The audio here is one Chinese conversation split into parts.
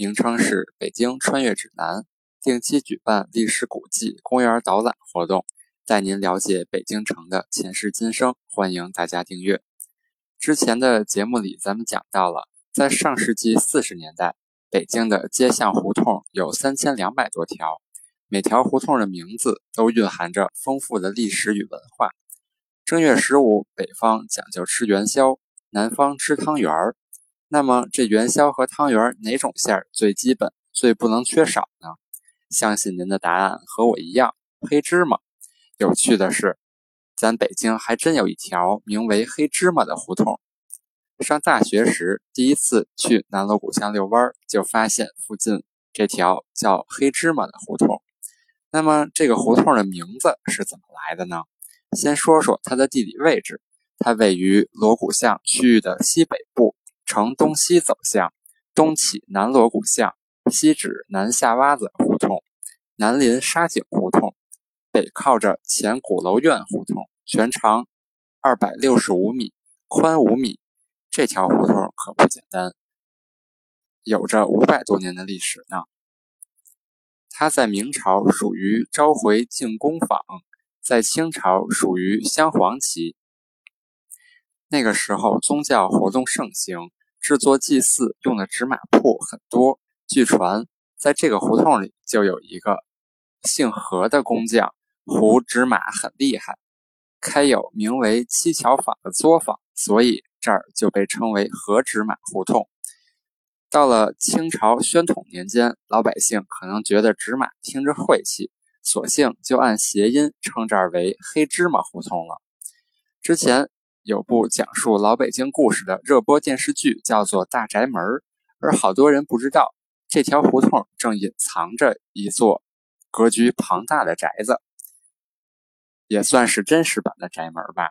名称是《北京穿越指南》，定期举办历史古迹、公园导览活动，带您了解北京城的前世今生。欢迎大家订阅。之前的节目里，咱们讲到了，在上世纪四十年代，北京的街巷胡同有三千两百多条，每条胡同的名字都蕴含着丰富的历史与文化。正月十五，北方讲究吃元宵，南方吃汤圆儿。那么这元宵和汤圆哪种馅儿最基本、最不能缺少呢？相信您的答案和我一样，黑芝麻。有趣的是，咱北京还真有一条名为黑芝麻的胡同。上大学时第一次去南锣鼓巷遛弯儿，就发现附近这条叫黑芝麻的胡同。那么这个胡同的名字是怎么来的呢？先说说它的地理位置，它位于锣鼓巷区域的西北部。呈东西走向，东起南锣鼓巷，西指南下洼子胡同，南临沙井胡同，北靠着前鼓楼院胡同，全长二百六十五米，宽五米。这条胡同可不简单，有着五百多年的历史呢。它在明朝属于召回进宫坊，在清朝属于镶黄旗。那个时候宗教活动盛行。制作祭祀用的纸马铺很多，据传在这个胡同里就有一个姓何的工匠，胡纸马很厉害，开有名为七巧坊的作坊，所以这儿就被称为何纸马胡同。到了清朝宣统年间，老百姓可能觉得纸马听着晦气，索性就按谐音称这儿为黑芝麻胡同了。之前。有部讲述老北京故事的热播电视剧，叫做《大宅门》，而好多人不知道，这条胡同正隐藏着一座格局庞大的宅子，也算是真实版的宅门吧。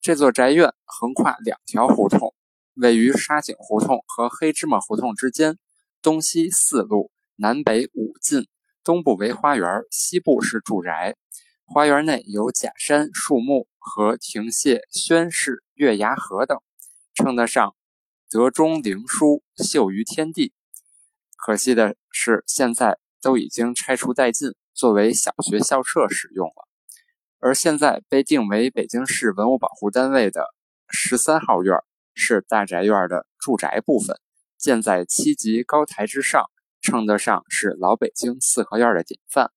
这座宅院横跨两条胡同，位于沙井胡同和黑芝麻胡同之间，东西四路，南北五进，东部为花园，西部是住宅。花园内有假山、树木和亭榭、轩室、月牙河等，称得上德中灵枢，秀于天地。可惜的是，现在都已经拆除殆尽，作为小学校舍使用了。而现在被定为北京市文物保护单位的十三号院，是大宅院的住宅部分，建在七级高台之上，称得上是老北京四合院的典范。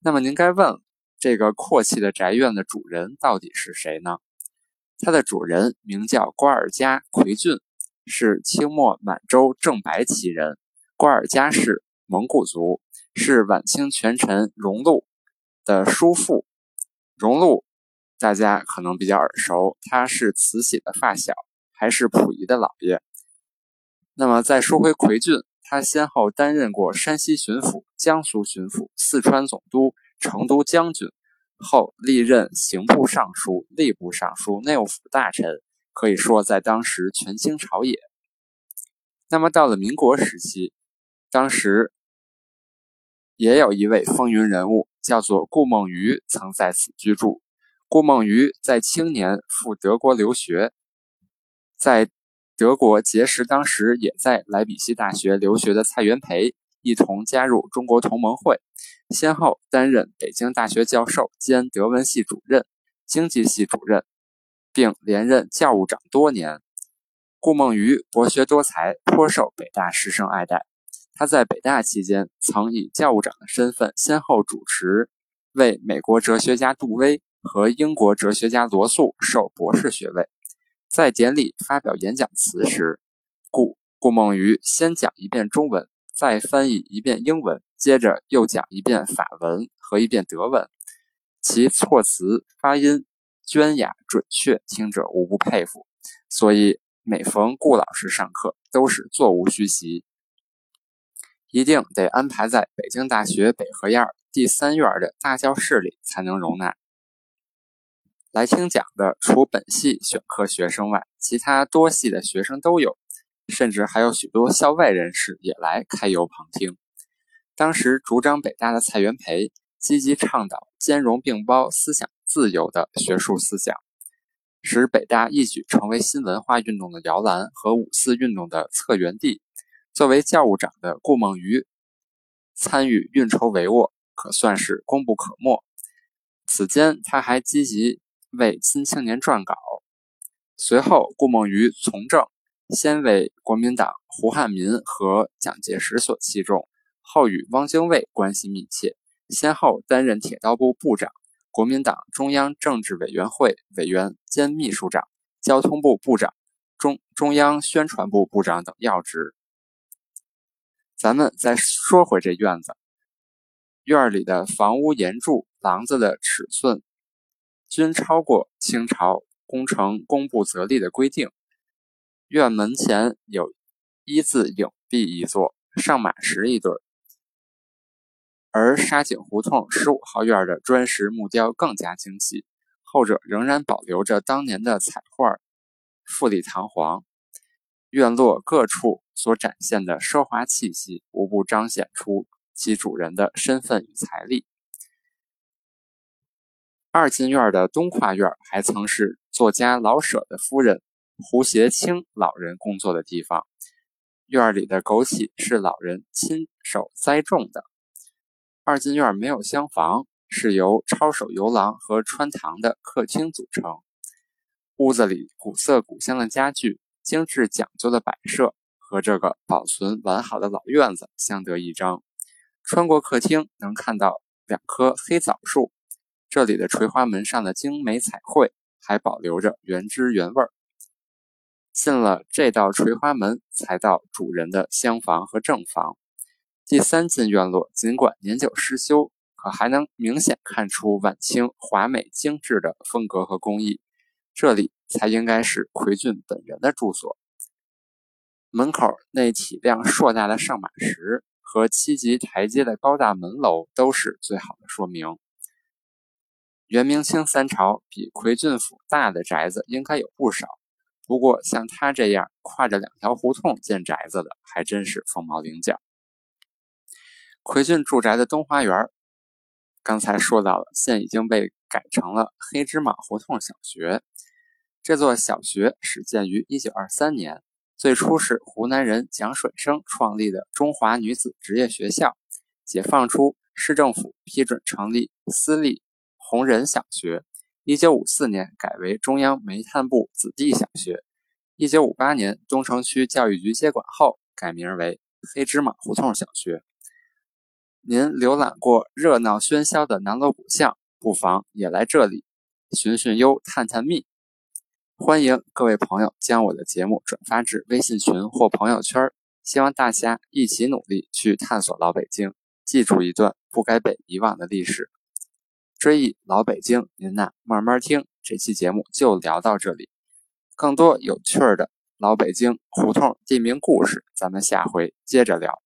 那么您该问了。这个阔气的宅院的主人到底是谁呢？它的主人名叫瓜尔佳奎俊，是清末满洲正白旗人。瓜尔佳氏，蒙古族，是晚清权臣荣禄的叔父。荣禄大家可能比较耳熟，他是慈禧的发小，还是溥仪的姥爷。那么再说回奎俊，他先后担任过山西巡抚、江苏巡抚、四川总督。成都将军后历任刑部尚书、吏部尚书、内务府大臣，可以说在当时权倾朝野。那么到了民国时期，当时也有一位风云人物，叫做顾梦渔，曾在此居住。顾梦渔在青年赴德国留学，在德国结识当时也在莱比锡大学留学的蔡元培。一同加入中国同盟会，先后担任北京大学教授兼德文系主任、经济系主任，并连任教务长多年。顾梦渔博学多才，颇受北大师生爱戴。他在北大期间，曾以教务长的身份，先后主持为美国哲学家杜威和英国哲学家罗素授博士学位。在典礼发表演讲词时，顾顾梦渔先讲一遍中文。再翻译一遍英文，接着又讲一遍法文和一遍德文，其措辞发音娟雅准确，听者无不佩服。所以每逢顾老师上课，都是座无虚席。一定得安排在北京大学北河沿第三院的大教室里才能容纳。来听讲的除本系选课学生外，其他多系的学生都有，甚至还有许多校外人士也来开游旁听。当时主张北大的蔡元培积极倡导兼容并包、思想自由的学术思想，使北大一举成为新文化运动的摇篮和五四运动的策源地。作为教务长的顾梦渔参与运筹帷幄，可算是功不可没。此间，他还积极为《新青年》撰稿。随后，顾梦渔从政，先为国民党胡汉民和蒋介石所器重，后与汪精卫关系密切，先后担任铁道部部长、国民党中央政治委员会委员兼秘书长、交通部部长、中中央宣传部部长等要职。咱们再说回这院子，院里的房屋檐柱、廊子的尺寸，均超过清朝工程工部则例的规定。院门前有一字影壁一座，上马石一对，而沙井胡同十五号院的砖石木雕更加精细，后者仍然保留着当年的彩画，富丽堂皇。院落各处所展现的奢华气息，无不彰显出其主人的身份与财力。二进院的东跨院还曾是作家老舍的夫人胡协清老人工作的地方。院里的枸杞是老人亲手栽种的。二进院没有厢房，是由抄手游廊和穿堂的客厅组成。屋子里古色古香的家具。精致讲究的摆设和这个保存完好的老院子相得益彰。穿过客厅，能看到两棵黑枣树。这里的垂花门上的精美彩绘还保留着原汁原味儿。进了这道垂花门，才到主人的厢房和正房。第三进院落，尽管年久失修，可还能明显看出晚清华美精致的风格和工艺。这里。才应该是奎俊本人的住所。门口那体量硕大的上马石和七级台阶的高大门楼，都是最好的说明。元明清三朝比奎俊府大的宅子应该有不少，不过像他这样跨着两条胡同建宅子的，还真是凤毛麟角。奎俊住宅的东花园，刚才说到了，现已经被改成了黑芝麻胡同小学。这座小学始建于1923年，最初是湖南人蒋水生创立的中华女子职业学校。解放初，市政府批准成立私立红人小学。1954年改为中央煤炭部子弟小学。1958年，东城区教育局接管后，改名为黑芝麻胡同小学。您浏览过热闹喧嚣的南锣鼓巷，不妨也来这里寻寻幽、探探秘。欢迎各位朋友将我的节目转发至微信群或朋友圈，希望大家一起努力去探索老北京，记住一段不该被遗忘的历史。追忆老北京，您呐慢慢听。这期节目就聊到这里，更多有趣的老北京胡同地名故事，咱们下回接着聊。